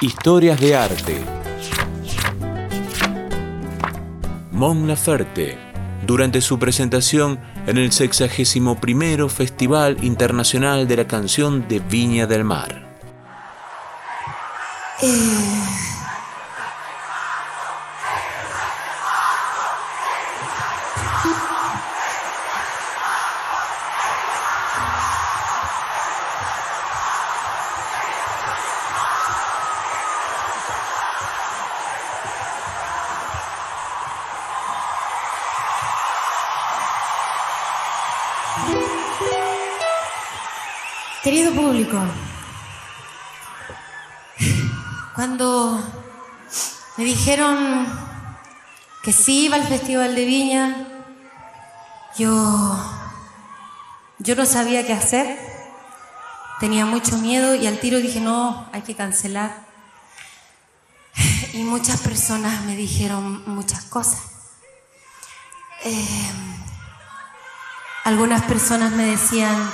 Historias de arte. Mon Laferte, durante su presentación en el 61 Festival Internacional de la Canción de Viña del Mar. Eh, Querido público, cuando me dijeron que sí iba al Festival de Viña, yo, yo no sabía qué hacer, tenía mucho miedo y al tiro dije, no, hay que cancelar. Y muchas personas me dijeron muchas cosas. Eh, algunas personas me decían,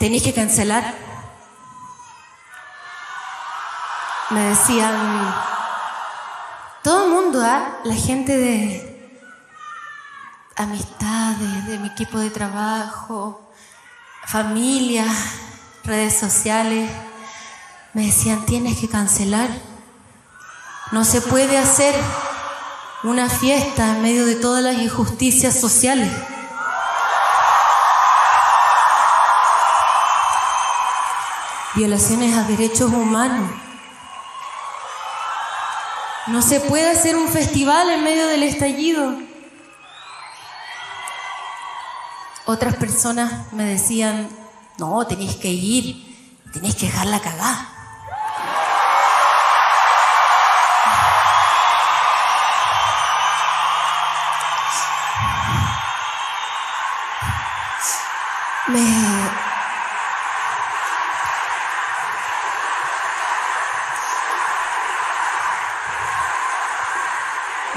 tenéis que cancelar. Me decían, todo el mundo, ¿ah? la gente de amistades, de mi equipo de trabajo, familia, redes sociales, me decían, tienes que cancelar. No se puede hacer una fiesta en medio de todas las injusticias sociales. Violaciones a derechos humanos. No se puede hacer un festival en medio del estallido. Otras personas me decían, no, tenéis que ir, tenéis que dejarla cagada. Me,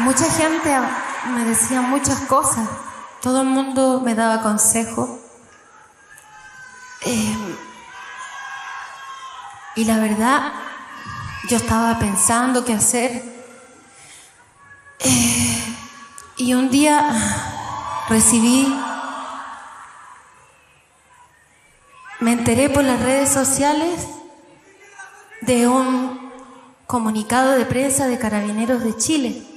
Mucha gente me decía muchas cosas, todo el mundo me daba consejo. Eh, y la verdad, yo estaba pensando qué hacer. Eh, y un día recibí, me enteré por las redes sociales de un comunicado de prensa de Carabineros de Chile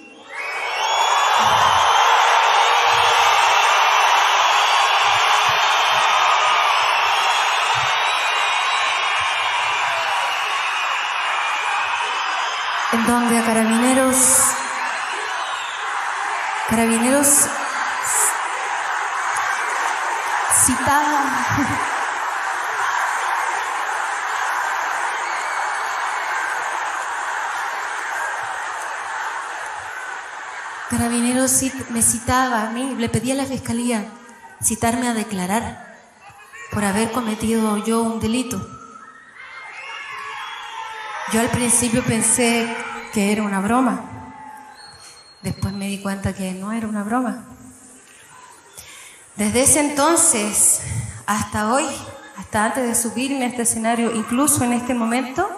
en donde a carabineros, carabineros citaba Carabineros me citaba a mí, le pedía a la fiscalía citarme a declarar por haber cometido yo un delito. Yo al principio pensé que era una broma. Después me di cuenta que no era una broma. Desde ese entonces hasta hoy, hasta antes de subirme a este escenario, incluso en este momento,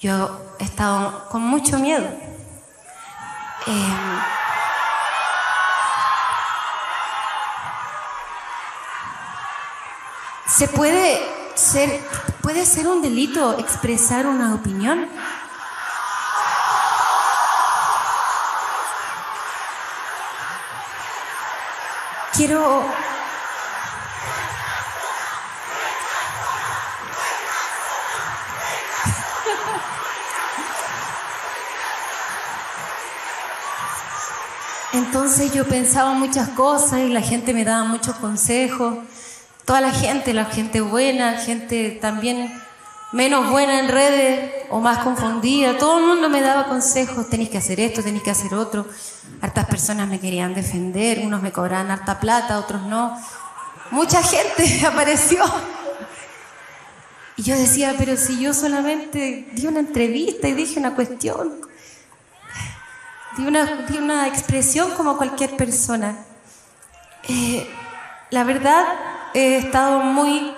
yo he estado con mucho miedo. Em, ¿Se puede ser, puede ser un delito expresar una opinión? Quiero Entonces yo pensaba muchas cosas y la gente me daba muchos consejos. Toda la gente, la gente buena, gente también menos buena en redes o más confundida, todo el mundo me daba consejos, tenéis que hacer esto, tenéis que hacer otro. Hartas personas me querían defender, unos me cobraban harta plata, otros no. Mucha gente apareció. Y yo decía, pero si yo solamente di una entrevista y dije una cuestión, una, una expresión como cualquier persona. Eh, la verdad, he estado muy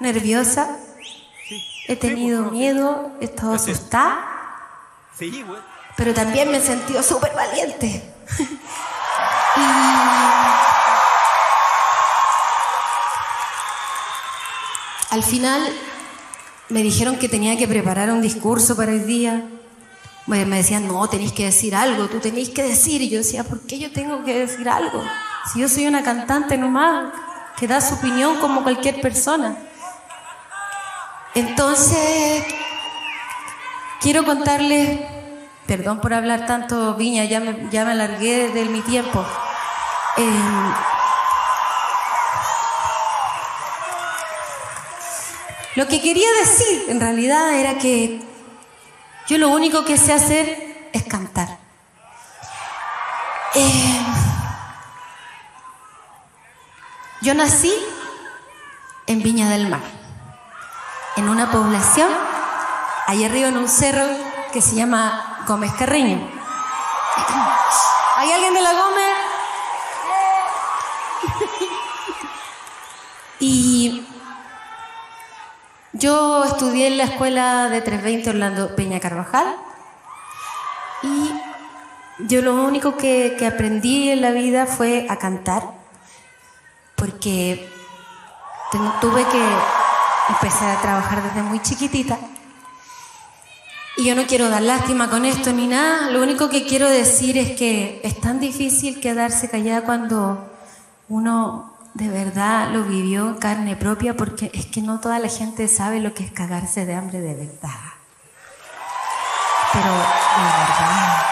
nerviosa. he tenido miedo, he estado asustada, pero también me he sentido súper valiente. al final me dijeron que tenía que preparar un discurso para el día. Me decían, no, tenéis que decir algo, tú tenéis que decir. Y yo decía, ¿por qué yo tengo que decir algo? Si yo soy una cantante nomás, que da su opinión como cualquier persona. Entonces, quiero contarles, perdón por hablar tanto, Viña, ya me, ya me alargué de mi tiempo. Em, lo que quería decir en realidad era que yo lo único que sé hacer es cantar. Yo nací en Viña del Mar en una población, ahí arriba en un cerro que se llama Gómez Carreño. ¿Hay alguien de la Gómez? Y yo estudié en la escuela de 320 Orlando Peña Carvajal y yo lo único que, que aprendí en la vida fue a cantar porque tuve que Empecé a trabajar desde muy chiquitita. Y yo no quiero dar lástima con esto ni nada. Lo único que quiero decir es que es tan difícil quedarse callada cuando uno de verdad lo vivió en carne propia porque es que no toda la gente sabe lo que es cagarse de hambre de verdad. Pero de verdad.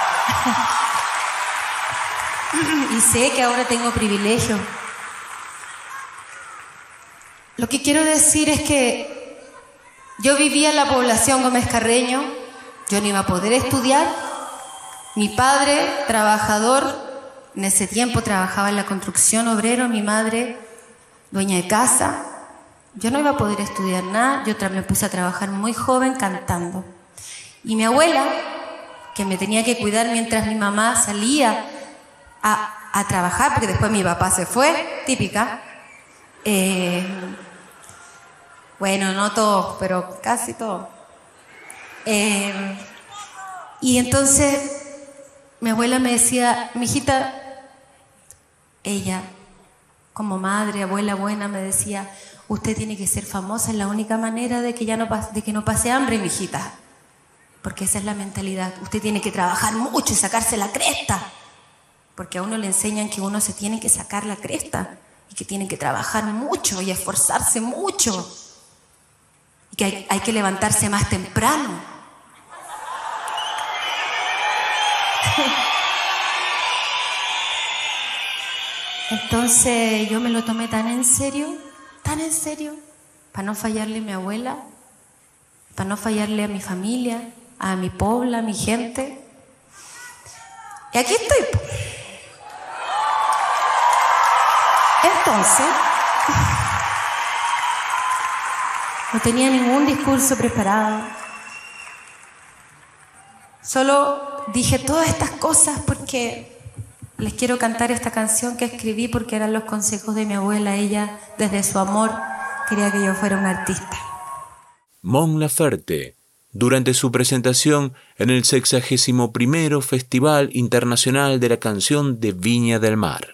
y sé que ahora tengo privilegio lo que quiero decir es que yo vivía en la población Gómez Carreño, yo no iba a poder estudiar. Mi padre, trabajador, en ese tiempo trabajaba en la construcción obrero, mi madre, dueña de casa. Yo no iba a poder estudiar nada, yo me puse a trabajar muy joven cantando. Y mi abuela, que me tenía que cuidar mientras mi mamá salía a, trabajar, porque después mi papá se fue, típica, eh, bueno, no todo, pero casi todo. Eh, y entonces mi abuela me decía, mi hijita, ella, como madre, abuela buena, me decía, usted tiene que ser famosa, es la única manera de que ya no, de que no pase hambre, mi hijita. Porque esa es la mentalidad. Usted tiene que trabajar mucho y sacarse la cresta. Porque a uno le enseñan que uno se tiene que sacar la cresta y que tiene que trabajar mucho y esforzarse mucho que hay, que levantarse más temprano. Entonces yo me lo tomé tan en serio, tan en serio, para no fallarle a mi abuela, para no fallarle a mi familia, a mi pueblo, a mi gente. Y aquí estoy. Entonces, no tenía ningún discurso preparado. Solo dije todas estas cosas porque les quiero cantar esta canción que escribí porque eran los consejos de mi abuela. Ella, desde su amor, quería que yo fuera un artista. Mon Laferte, durante su presentación en el 61 Festival Internacional de la Canción de Viña del Mar.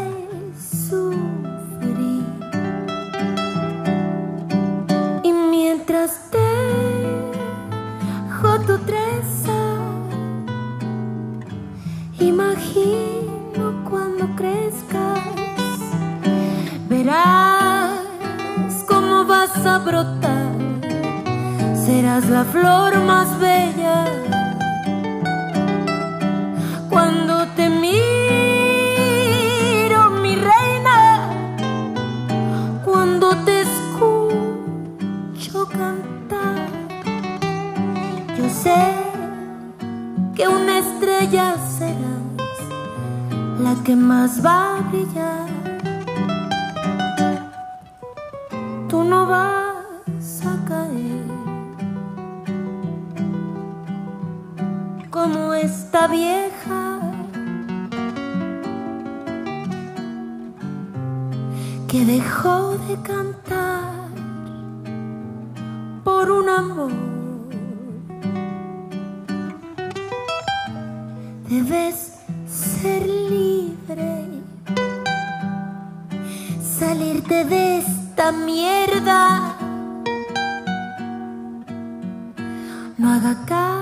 serás la flor más bella. Cuando te miro, mi reina, cuando te escucho cantar, yo sé que una estrella serás la que más va a brillar. Tú no vas esta vieja que dejó de cantar por un amor. Debes ser libre, salirte de esta mierda. No haga caso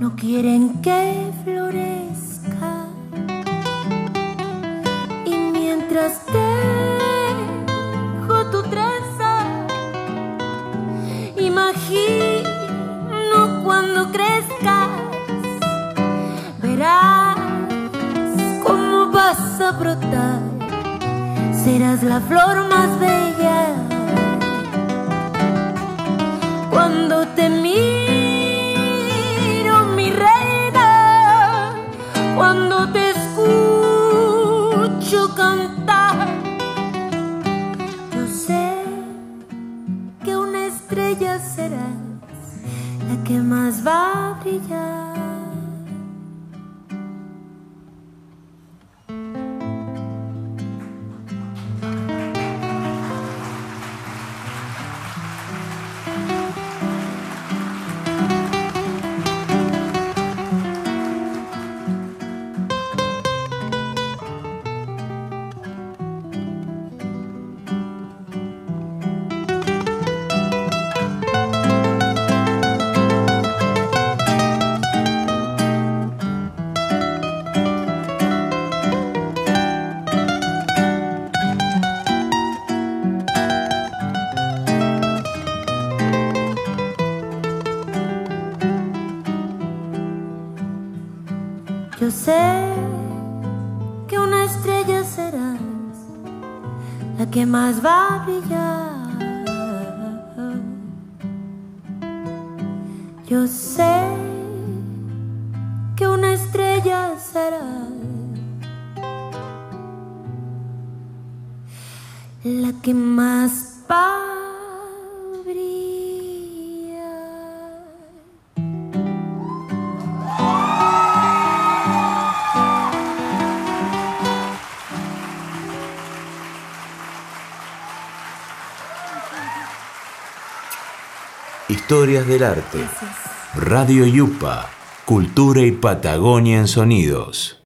no quieren que florezca. Y mientras dejo tu trenza, imagino cuando crezcas, verás cómo vas a brotar, serás la flor más bella. Yo sé que una estrella serás la que más va a brillar. Yo sé que una estrella serás la que más va a brillar. Yo sé que una estrella serás la que más va Historias del arte. Radio Yupa. Cultura y Patagonia en sonidos.